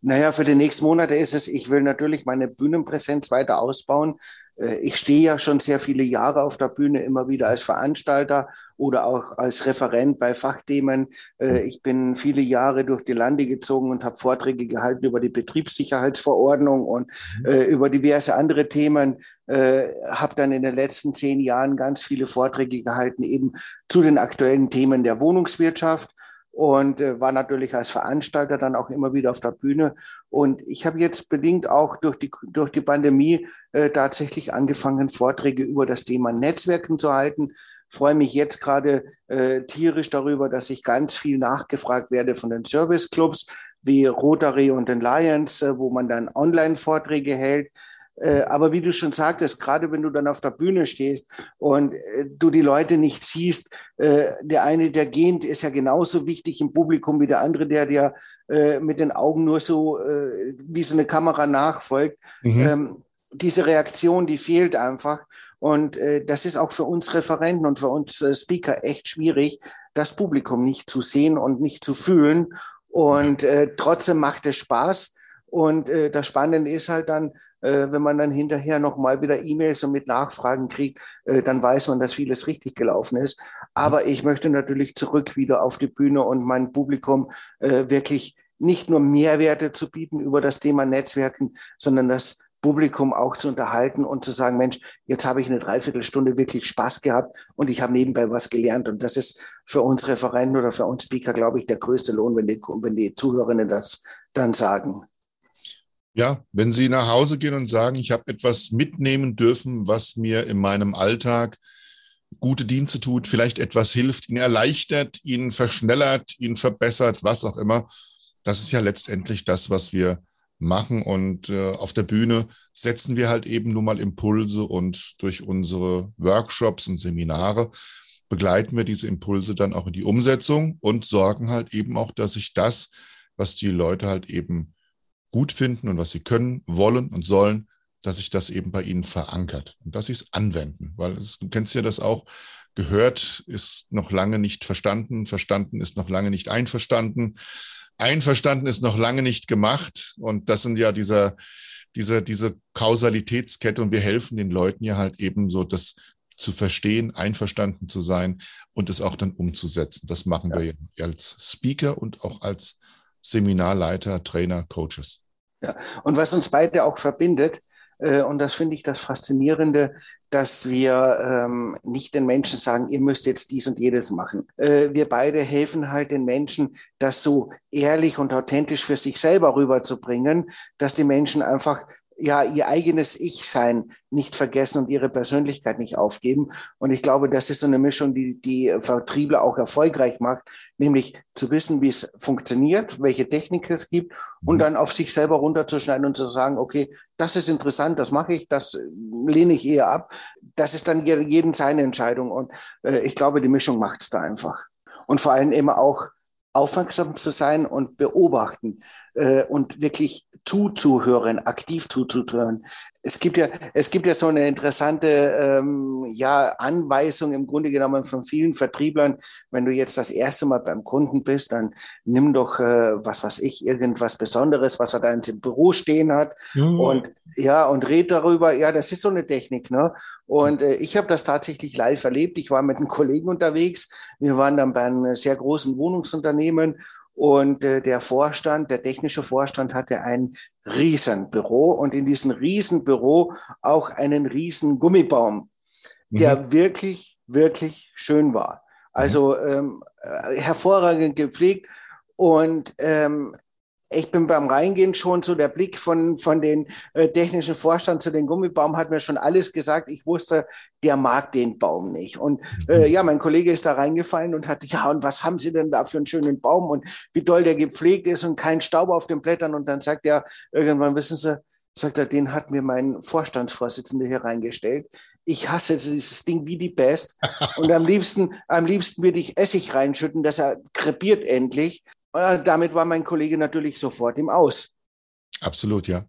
Speaker 3: Naja, für die nächsten Monate ist es, ich will natürlich meine Bühnenpräsenz weiter ausbauen. Äh, ich stehe ja schon sehr viele Jahre auf der Bühne, immer wieder als Veranstalter oder auch als Referent bei Fachthemen. Äh, ich bin viele Jahre durch die Lande gezogen und habe Vorträge gehalten über die Betriebssicherheitsverordnung und mhm. Äh, über diverse andere Themen. Habe dann in den letzten zehn Jahren ganz viele Vorträge gehalten, eben zu den aktuellen Themen der Wohnungswirtschaft und äh, war natürlich als Veranstalter dann auch immer wieder auf der Bühne. Und ich habe jetzt bedingt auch durch die, durch die Pandemie äh, tatsächlich angefangen, Vorträge über das Thema Netzwerken zu halten. Freue mich jetzt gerade äh, tierisch darüber, dass ich ganz viel nachgefragt werde von den Serviceclubs wie Rotary und den Lions, äh, wo man dann Online-Vorträge hält. Äh, aber wie du schon sagtest, gerade wenn du dann auf der Bühne stehst und äh, du die Leute nicht siehst, äh, der eine, der gehend, ist ja genauso wichtig im Publikum wie der andere, der dir mit den Augen nur so wie so eine Kamera nachfolgt. Mhm. Ähm, diese Reaktion, die fehlt einfach. Und das ist auch für uns Referenten und für uns Speaker echt schwierig, das Publikum nicht zu sehen und nicht zu fühlen. Und trotzdem macht es Spaß. Und das Spannende ist halt dann, äh, wenn man dann hinterher nochmal wieder E-Mails und mit Nachfragen kriegt, äh, dann weiß man, dass vieles richtig gelaufen ist. Aber ich möchte natürlich zurück wieder auf die Bühne und mein Publikum äh, wirklich nicht nur Mehrwerte zu bieten über das Thema Netzwerken, sondern das Publikum auch zu unterhalten und zu sagen, Mensch, jetzt habe ich eine Dreiviertelstunde wirklich Spaß gehabt und ich habe nebenbei was gelernt. Und das ist für uns Referenten oder für uns Speaker, glaube ich, der größte Lohn, wenn die, wenn die Zuhörerinnen das dann sagen.
Speaker 2: Ja, wenn Sie nach Hause gehen und sagen, ich habe etwas mitnehmen dürfen, was mir in meinem Alltag gute Dienste tut, vielleicht etwas hilft, ihn erleichtert, ihn verschnellert, ihn verbessert, was auch immer. Das ist ja letztendlich das, was wir machen. Und äh, auf der Bühne setzen wir halt eben nur mal Impulse und durch unsere Workshops und Seminare begleiten wir diese Impulse dann auch in die Umsetzung und sorgen halt eben auch, dass sich das, was die Leute halt eben gut finden und was sie können, wollen und sollen, dass sich das eben bei ihnen verankert und dass sie es anwenden. Weil es, du kennst ja das auch, gehört ist noch lange nicht verstanden, verstanden ist noch lange nicht einverstanden, einverstanden ist noch lange nicht gemacht. Und das sind ja dieser, diese, diese Kausalitätskette und wir helfen den Leuten ja halt eben so, das zu verstehen, einverstanden zu sein und es auch dann umzusetzen. Das machen ja. wir als Speaker und auch als Seminarleiter, Trainer, Coaches.
Speaker 3: Ja, und was uns beide auch verbindet, äh, und das finde ich das Faszinierende, dass wir ähm, nicht den Menschen sagen, ihr müsst jetzt dies und jedes machen. Äh, wir beide helfen halt den Menschen, das so ehrlich und authentisch für sich selber rüberzubringen, dass die Menschen einfach ja ihr eigenes Ich-Sein nicht vergessen und ihre Persönlichkeit nicht aufgeben. Und ich glaube, das ist so eine Mischung, die die Vertriebler auch erfolgreich macht, nämlich zu wissen, wie es funktioniert, welche Technik es gibt und mhm. dann auf sich selber runterzuschneiden und zu sagen, okay, das ist interessant, das mache ich, das lehne ich eher ab. Das ist dann jeden seine Entscheidung. Und äh, ich glaube, die Mischung macht es da einfach. Und vor allem immer auch aufmerksam zu sein und beobachten äh, und wirklich zuzuhören, aktiv zuzuhören. Es gibt ja, es gibt ja so eine interessante ähm, ja, Anweisung im Grunde genommen von vielen Vertrieblern. Wenn du jetzt das erste Mal beim Kunden bist, dann nimm doch, äh, was weiß ich, irgendwas Besonderes, was er da im Büro stehen hat. Mhm. Und ja, und red darüber. Ja, das ist so eine Technik. Ne? Und äh, ich habe das tatsächlich live erlebt. Ich war mit einem Kollegen unterwegs. Wir waren dann bei einem sehr großen Wohnungsunternehmen und äh, der Vorstand, der technische Vorstand hatte ein Riesenbüro und in diesem Riesenbüro auch einen riesen Gummibaum, der mhm. wirklich, wirklich schön war. Also ähm, äh, hervorragend gepflegt und ähm, ich bin beim Reingehen schon so, der Blick von, von den äh, technischen Vorstand zu den Gummibaum hat mir schon alles gesagt. Ich wusste, der mag den Baum nicht. Und äh, mhm. ja, mein Kollege ist da reingefallen und hat, ja, und was haben Sie denn da für einen schönen Baum und wie doll der gepflegt ist und kein Staub auf den Blättern. Und dann sagt er, irgendwann wissen Sie, sagt er, den hat mir mein Vorstandsvorsitzender hier reingestellt. Ich hasse dieses Ding wie die Pest. Und am liebsten, am liebsten würde ich Essig reinschütten, dass er krepiert endlich. Und damit war mein Kollege natürlich sofort im Aus.
Speaker 2: Absolut, ja.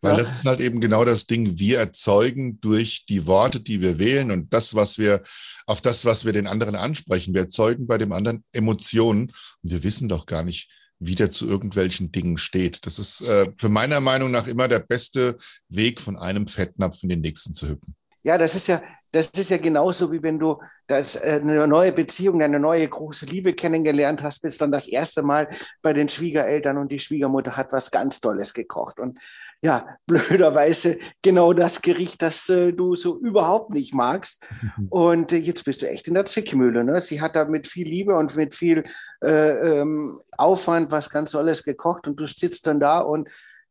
Speaker 2: Weil ja. das ist halt eben genau das Ding. Wir erzeugen durch die Worte, die wir wählen und das, was wir, auf das, was wir den anderen ansprechen. Wir erzeugen bei dem anderen Emotionen und wir wissen doch gar nicht, wie der zu irgendwelchen Dingen steht. Das ist äh, für meiner Meinung nach immer der beste Weg, von einem Fettnapf in den nächsten zu hüppen.
Speaker 3: Ja, das ist ja, das ist ja genauso, wie wenn du das, äh, eine neue Beziehung, eine neue große Liebe kennengelernt hast, bist dann das erste Mal bei den Schwiegereltern und die Schwiegermutter hat was ganz Tolles gekocht. Und ja, blöderweise genau das Gericht, das äh, du so überhaupt nicht magst. Und äh, jetzt bist du echt in der Zwickmühle. Ne? Sie hat da mit viel Liebe und mit viel äh, ähm, Aufwand was ganz Tolles gekocht und du sitzt dann da und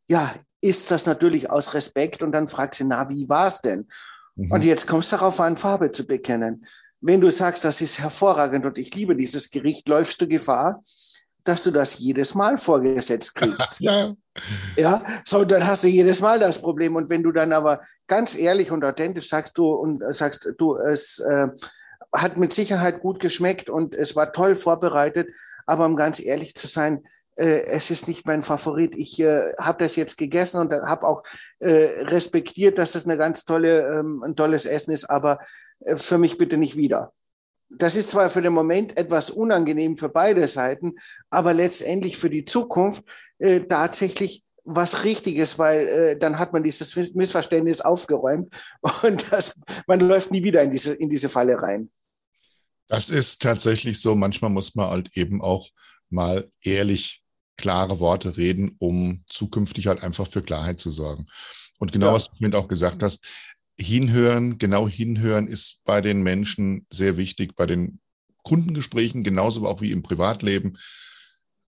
Speaker 3: ja, isst das natürlich aus Respekt und dann fragt sie, na, wie war es denn? Mhm. Und jetzt kommst du darauf an, Farbe zu bekennen. Wenn du sagst, das ist hervorragend und ich liebe dieses Gericht, läufst du Gefahr, dass du das jedes Mal vorgesetzt kriegst. ja. ja, so dann hast du jedes Mal das Problem. Und wenn du dann aber ganz ehrlich und authentisch sagst du und sagst, du, es äh, hat mit Sicherheit gut geschmeckt und es war toll vorbereitet, aber um ganz ehrlich zu sein, äh, es ist nicht mein Favorit. Ich äh, habe das jetzt gegessen und habe auch äh, respektiert, dass das eine ganz tolle, ähm, ein tolles Essen ist, aber äh, für mich bitte nicht wieder. Das ist zwar für den Moment etwas unangenehm für beide Seiten, aber letztendlich für die Zukunft äh, tatsächlich was Richtiges, weil äh, dann hat man dieses Missverständnis aufgeräumt und das, man läuft nie wieder in diese, in diese Falle rein.
Speaker 2: Das ist tatsächlich so. Manchmal muss man halt eben auch mal ehrlich klare Worte reden, um zukünftig halt einfach für Klarheit zu sorgen. Und genau, ja. was du mit auch gesagt hast, hinhören, genau hinhören ist bei den Menschen sehr wichtig, bei den Kundengesprächen, genauso auch wie im Privatleben.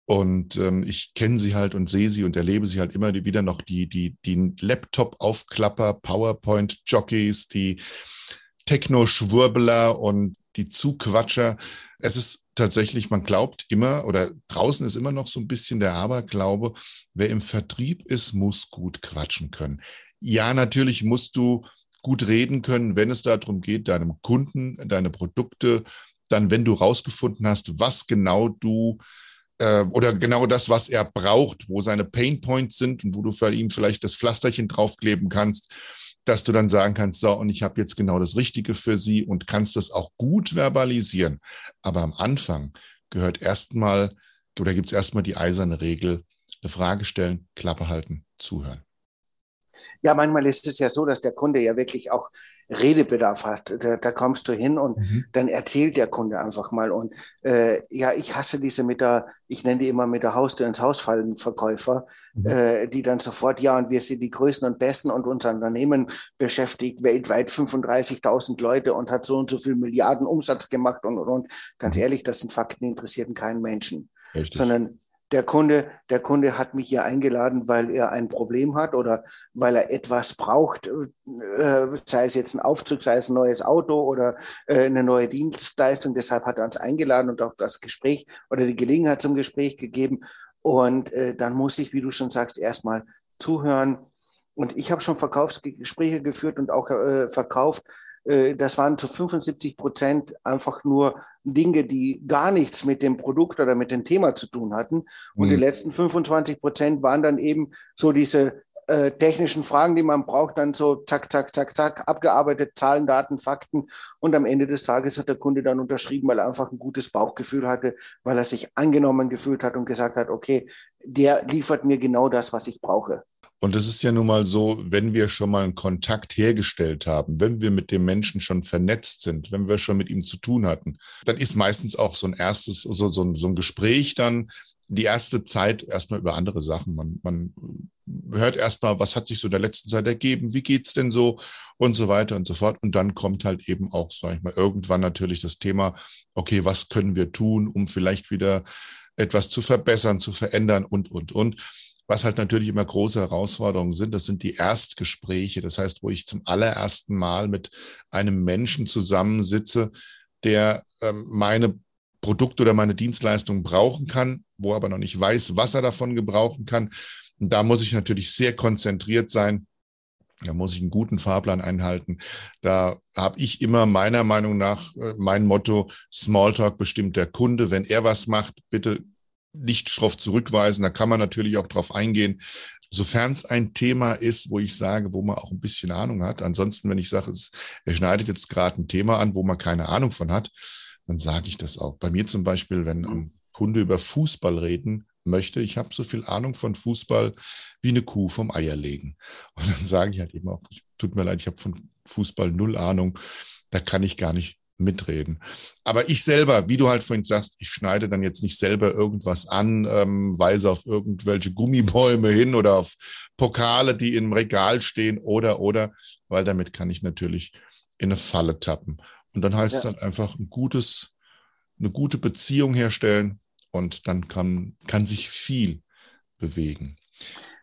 Speaker 2: Und ähm, ich kenne sie halt und sehe sie und erlebe sie halt immer wieder noch, die, die, die Laptop-Aufklapper, PowerPoint-Jockeys, die Techno-Schwurbler und die Zuquatscher. Es ist tatsächlich, man glaubt immer oder draußen ist immer noch so ein bisschen der Aberglaube, wer im Vertrieb ist, muss gut quatschen können. Ja, natürlich musst du gut reden können, wenn es darum geht, deinem Kunden deine Produkte dann, wenn du rausgefunden hast, was genau du äh, oder genau das, was er braucht, wo seine Pain Points sind und wo du für ihn vielleicht das Pflasterchen draufkleben kannst, dass du dann sagen kannst, so, und ich habe jetzt genau das Richtige für sie und kannst das auch gut verbalisieren. Aber am Anfang gehört erstmal, oder gibt es erstmal die eiserne Regel, eine Frage stellen, Klappe halten, zuhören.
Speaker 3: Ja, manchmal ist es ja so, dass der Kunde ja wirklich auch Redebedarf hat. Da, da kommst du hin und mhm. dann erzählt der Kunde einfach mal. Und äh, ja, ich hasse diese mit der, ich nenne die immer mit der Haustür ins Haus fallen Verkäufer, mhm. äh, die dann sofort, ja, und wir sind die Größten und Besten und unser Unternehmen beschäftigt weltweit 35.000 Leute und hat so und so viel Milliarden Umsatz gemacht und, und, und. Ganz mhm. ehrlich, das sind Fakten, die interessieren keinen Menschen. Richtig. Sondern der Kunde, der Kunde hat mich hier eingeladen, weil er ein Problem hat oder weil er etwas braucht, äh, sei es jetzt ein Aufzug, sei es ein neues Auto oder äh, eine neue Dienstleistung. Deshalb hat er uns eingeladen und auch das Gespräch oder die Gelegenheit zum Gespräch gegeben. Und äh, dann muss ich, wie du schon sagst, erstmal zuhören. Und ich habe schon Verkaufsgespräche geführt und auch verkauft. Das waren zu 75 Prozent einfach nur Dinge, die gar nichts mit dem Produkt oder mit dem Thema zu tun hatten. Und mhm. die letzten 25 Prozent waren dann eben so diese äh, technischen Fragen, die man braucht, dann so zack, zack, zack, zack, abgearbeitet, Zahlen, Daten, Fakten. Und am Ende des Tages hat der Kunde dann unterschrieben, weil er einfach ein gutes Bauchgefühl hatte, weil er sich angenommen gefühlt hat und gesagt hat, okay, der liefert mir genau das, was ich brauche.
Speaker 2: Und es ist ja nun mal so, wenn wir schon mal einen Kontakt hergestellt haben, wenn wir mit dem Menschen schon vernetzt sind, wenn wir schon mit ihm zu tun hatten, dann ist meistens auch so ein erstes, so, so, so ein Gespräch dann die erste Zeit erstmal über andere Sachen. Man, man hört erstmal, was hat sich so in der letzten Zeit ergeben, wie geht's denn so und so weiter und so fort. Und dann kommt halt eben auch, sag ich mal, irgendwann natürlich das Thema, okay, was können wir tun, um vielleicht wieder etwas zu verbessern, zu verändern und, und, und. Was halt natürlich immer große Herausforderungen sind, das sind die Erstgespräche. Das heißt, wo ich zum allerersten Mal mit einem Menschen zusammensitze, der ähm, meine Produkte oder meine Dienstleistung brauchen kann, wo aber noch nicht weiß, was er davon gebrauchen kann. Und da muss ich natürlich sehr konzentriert sein. Da muss ich einen guten Fahrplan einhalten. Da habe ich immer meiner Meinung nach äh, mein Motto, Smalltalk bestimmt der Kunde. Wenn er was macht, bitte nicht schroff zurückweisen. Da kann man natürlich auch drauf eingehen, sofern es ein Thema ist, wo ich sage, wo man auch ein bisschen Ahnung hat. Ansonsten, wenn ich sage, es, er schneidet jetzt gerade ein Thema an, wo man keine Ahnung von hat, dann sage ich das auch. Bei mir zum Beispiel, wenn ein Kunde über Fußball reden möchte, ich habe so viel Ahnung von Fußball wie eine Kuh vom Eierlegen. Und dann sage ich halt eben auch, tut mir leid, ich habe von Fußball null Ahnung, da kann ich gar nicht mitreden. Aber ich selber, wie du halt vorhin sagst, ich schneide dann jetzt nicht selber irgendwas an, ähm, weise auf irgendwelche Gummibäume hin oder auf Pokale, die im Regal stehen oder, oder, weil damit kann ich natürlich in eine Falle tappen. Und dann heißt ja. es halt einfach ein gutes, eine gute Beziehung herstellen und dann kann, kann sich viel bewegen.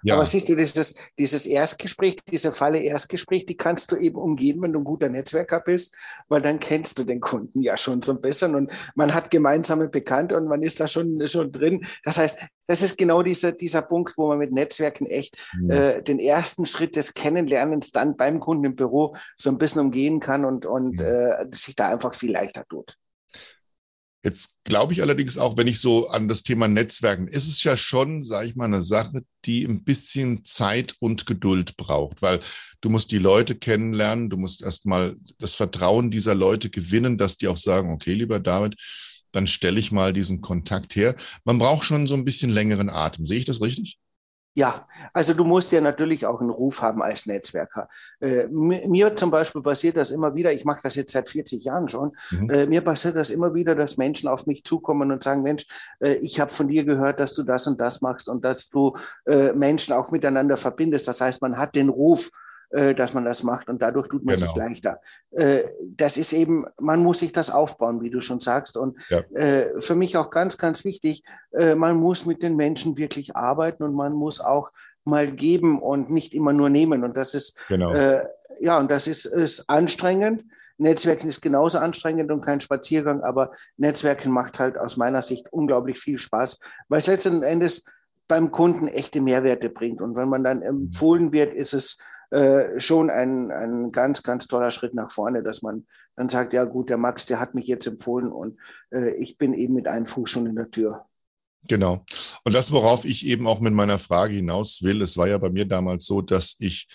Speaker 3: Ja. Aber siehst du, dieses, dieses Erstgespräch, diese Falle Erstgespräch, die kannst du eben umgehen, wenn du ein guter Netzwerker bist, weil dann kennst du den Kunden ja schon so ein bisschen und man hat gemeinsame Bekannte und man ist da schon, schon drin. Das heißt, das ist genau dieser, dieser Punkt, wo man mit Netzwerken echt ja. äh, den ersten Schritt des Kennenlernens dann beim Kunden im Büro so ein bisschen umgehen kann und, und ja. äh, sich da einfach viel leichter tut.
Speaker 2: Jetzt glaube ich allerdings auch, wenn ich so an das Thema Netzwerken, ist es ja schon, sage ich mal, eine Sache, die ein bisschen Zeit und Geduld braucht, weil du musst die Leute kennenlernen, du musst erstmal das Vertrauen dieser Leute gewinnen, dass die auch sagen, okay, lieber David, dann stelle ich mal diesen Kontakt her. Man braucht schon so ein bisschen längeren Atem. Sehe ich das richtig?
Speaker 3: Ja, also du musst ja natürlich auch einen Ruf haben als Netzwerker. Äh, mir zum Beispiel passiert das immer wieder, ich mache das jetzt seit 40 Jahren schon, mhm. äh, mir passiert das immer wieder, dass Menschen auf mich zukommen und sagen, Mensch, äh, ich habe von dir gehört, dass du das und das machst und dass du äh, Menschen auch miteinander verbindest. Das heißt, man hat den Ruf, äh, dass man das macht und dadurch tut man genau. sich leichter. Äh, das ist eben, man muss sich das aufbauen, wie du schon sagst. Und ja. Äh, für mich auch ganz, ganz wichtig, man muss mit den Menschen wirklich arbeiten und man muss auch mal geben und nicht immer nur nehmen. Und das ist, genau. ja, und das ist, ist anstrengend. Netzwerken ist genauso anstrengend und kein Spaziergang, aber Netzwerken macht halt aus meiner Sicht unglaublich viel Spaß, weil es letzten Endes beim Kunden echte Mehrwerte bringt. Und wenn man dann empfohlen wird, ist es äh, schon ein, ein ganz, ganz toller Schritt nach vorne, dass man dann sagt, ja gut, der Max, der hat mich jetzt empfohlen und äh, ich bin eben mit einem Fuß schon in der Tür.
Speaker 2: Genau. Und das, worauf ich eben auch mit meiner Frage hinaus will, es war ja bei mir damals so, dass ich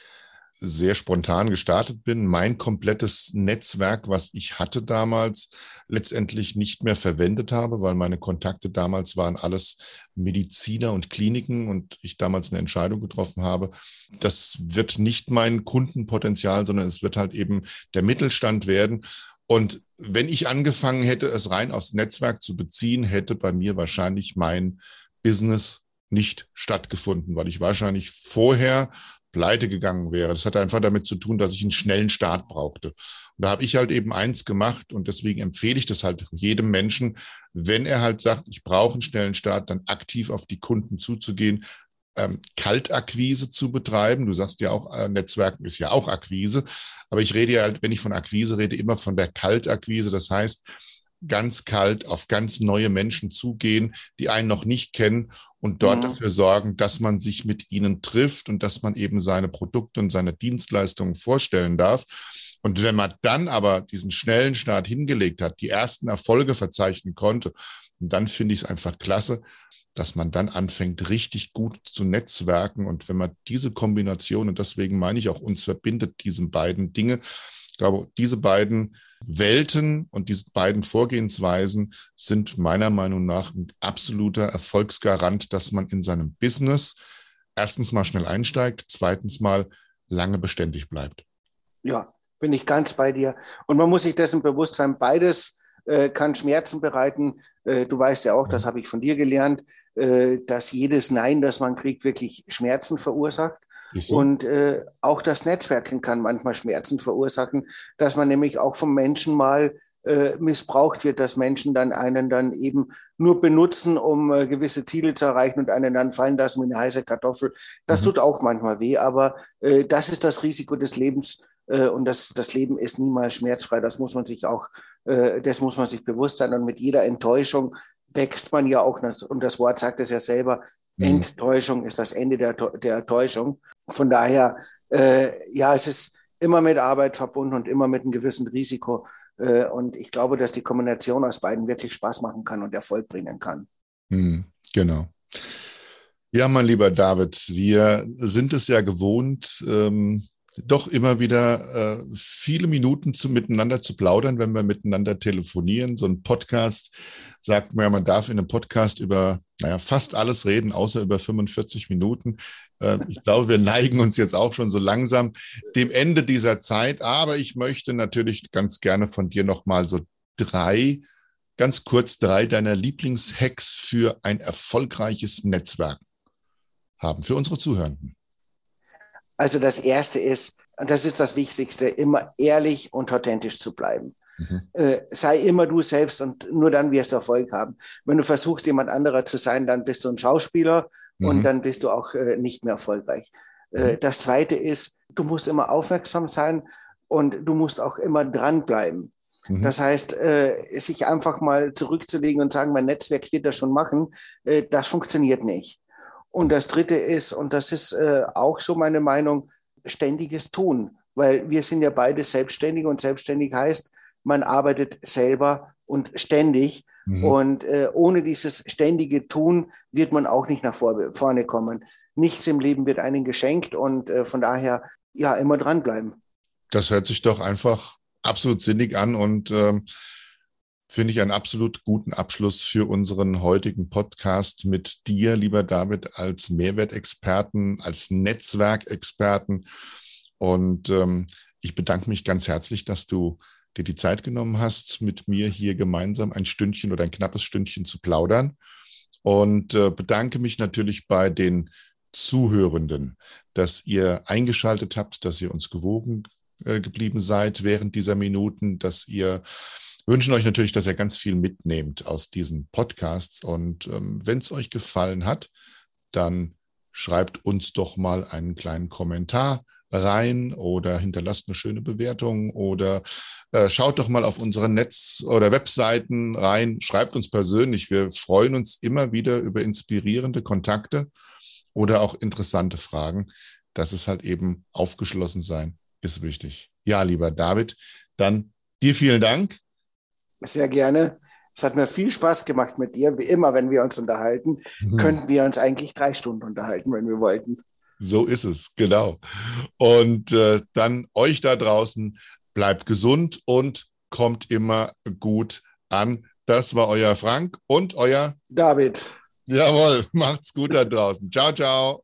Speaker 2: sehr spontan gestartet bin, mein komplettes Netzwerk, was ich hatte damals, letztendlich nicht mehr verwendet habe, weil meine Kontakte damals waren alles Mediziner und Kliniken und ich damals eine Entscheidung getroffen habe, das wird nicht mein Kundenpotenzial, sondern es wird halt eben der Mittelstand werden. Und wenn ich angefangen hätte, es rein aufs Netzwerk zu beziehen, hätte bei mir wahrscheinlich mein Business nicht stattgefunden, weil ich wahrscheinlich vorher pleite gegangen wäre. Das hatte einfach damit zu tun, dass ich einen schnellen Start brauchte. Und da habe ich halt eben eins gemacht und deswegen empfehle ich das halt jedem Menschen, wenn er halt sagt, ich brauche einen schnellen Start, dann aktiv auf die Kunden zuzugehen, ähm, Kaltakquise zu betreiben. Du sagst ja auch, äh, Netzwerken ist ja auch Akquise, aber ich rede ja halt, wenn ich von Akquise rede, immer von der Kaltakquise. Das heißt, ganz kalt auf ganz neue Menschen zugehen, die einen noch nicht kennen und dort ja. dafür sorgen, dass man sich mit ihnen trifft und dass man eben seine Produkte und seine Dienstleistungen vorstellen darf. Und wenn man dann aber diesen schnellen Start hingelegt hat, die ersten Erfolge verzeichnen konnte, dann finde ich es einfach klasse, dass man dann anfängt, richtig gut zu netzwerken. Und wenn man diese Kombination, und deswegen meine ich auch, uns verbindet diesen beiden Dinge, ich glaube, diese beiden Welten und diese beiden Vorgehensweisen sind meiner Meinung nach ein absoluter Erfolgsgarant, dass man in seinem Business erstens mal schnell einsteigt, zweitens mal lange beständig bleibt.
Speaker 3: Ja, bin ich ganz bei dir. Und man muss sich dessen bewusst sein, beides äh, kann Schmerzen bereiten. Äh, du weißt ja auch, das habe ich von dir gelernt, äh, dass jedes Nein, das man kriegt, wirklich Schmerzen verursacht. So. Und äh, auch das Netzwerken kann manchmal Schmerzen verursachen, dass man nämlich auch vom Menschen mal äh, missbraucht wird, dass Menschen dann einen dann eben nur benutzen, um äh, gewisse Ziele zu erreichen und einen dann fallen lassen wie eine heiße Kartoffel. Das mhm. tut auch manchmal weh, aber äh, das ist das Risiko des Lebens äh, und das, das Leben ist niemals schmerzfrei. Das muss man sich auch, äh, das muss man sich bewusst sein und mit jeder Enttäuschung wächst man ja auch, und das Wort sagt es ja selber, mhm. Enttäuschung ist das Ende der, der Täuschung. Von daher, äh, ja, es ist immer mit Arbeit verbunden und immer mit einem gewissen Risiko. Äh, und ich glaube, dass die Kombination aus beiden wirklich Spaß machen kann und Erfolg bringen kann.
Speaker 2: Mhm, genau. Ja, mein lieber David, wir sind es ja gewohnt, ähm, doch immer wieder äh, viele Minuten zu, miteinander zu plaudern, wenn wir miteinander telefonieren. So ein Podcast sagt man ja, man darf in einem Podcast über naja, fast alles reden, außer über 45 Minuten. Äh, ich glaube, wir neigen uns jetzt auch schon so langsam dem Ende dieser Zeit. Aber ich möchte natürlich ganz gerne von dir nochmal so drei, ganz kurz drei deiner Lieblingshacks für ein erfolgreiches Netzwerk haben, für unsere Zuhörenden.
Speaker 3: Also das Erste ist, und das ist das Wichtigste, immer ehrlich und authentisch zu bleiben. Mhm. Äh, sei immer du selbst und nur dann wirst du Erfolg haben. Wenn du versuchst, jemand anderer zu sein, dann bist du ein Schauspieler mhm. und dann bist du auch äh, nicht mehr erfolgreich. Äh, mhm. das Zweite ist, du musst immer aufmerksam sein und du musst auch immer dranbleiben. Mhm. Das heißt, äh, sich einfach mal zurückzulegen und sagen, mein Netzwerk wird das schon machen, äh, das funktioniert nicht. Und das Dritte ist, und das ist äh, auch so meine Meinung, ständiges Tun, weil wir sind ja beide selbstständig und selbstständig heißt, man arbeitet selber und ständig. Mhm. Und äh, ohne dieses ständige Tun wird man auch nicht nach vor, vorne kommen. Nichts im Leben wird einem geschenkt und äh, von daher ja immer dranbleiben.
Speaker 2: Das hört sich doch einfach absolut sinnig an und ähm, finde ich einen absolut guten Abschluss für unseren heutigen Podcast mit dir, lieber David, als Mehrwertexperten, als Netzwerkexperten. Und ähm, ich bedanke mich ganz herzlich, dass du dir die Zeit genommen hast, mit mir hier gemeinsam ein Stündchen oder ein knappes Stündchen zu plaudern. Und äh, bedanke mich natürlich bei den Zuhörenden, dass ihr eingeschaltet habt, dass ihr uns gewogen äh, geblieben seid während dieser Minuten, dass ihr wünschen euch natürlich, dass ihr ganz viel mitnehmt aus diesen Podcasts. Und ähm, wenn es euch gefallen hat, dann schreibt uns doch mal einen kleinen Kommentar rein oder hinterlasst eine schöne Bewertung oder äh, schaut doch mal auf unsere Netz- oder Webseiten rein, schreibt uns persönlich. Wir freuen uns immer wieder über inspirierende Kontakte oder auch interessante Fragen das ist halt eben aufgeschlossen sein, ist wichtig. Ja, lieber David, dann dir vielen Dank.
Speaker 3: Sehr gerne. Es hat mir viel Spaß gemacht mit dir. Wie immer, wenn wir uns unterhalten, mhm. könnten wir uns eigentlich drei Stunden unterhalten, wenn wir wollten.
Speaker 2: So ist es, genau. Und äh, dann euch da draußen, bleibt gesund und kommt immer gut an. Das war euer Frank und euer
Speaker 3: David.
Speaker 2: Jawohl, macht's gut da draußen. Ciao, ciao.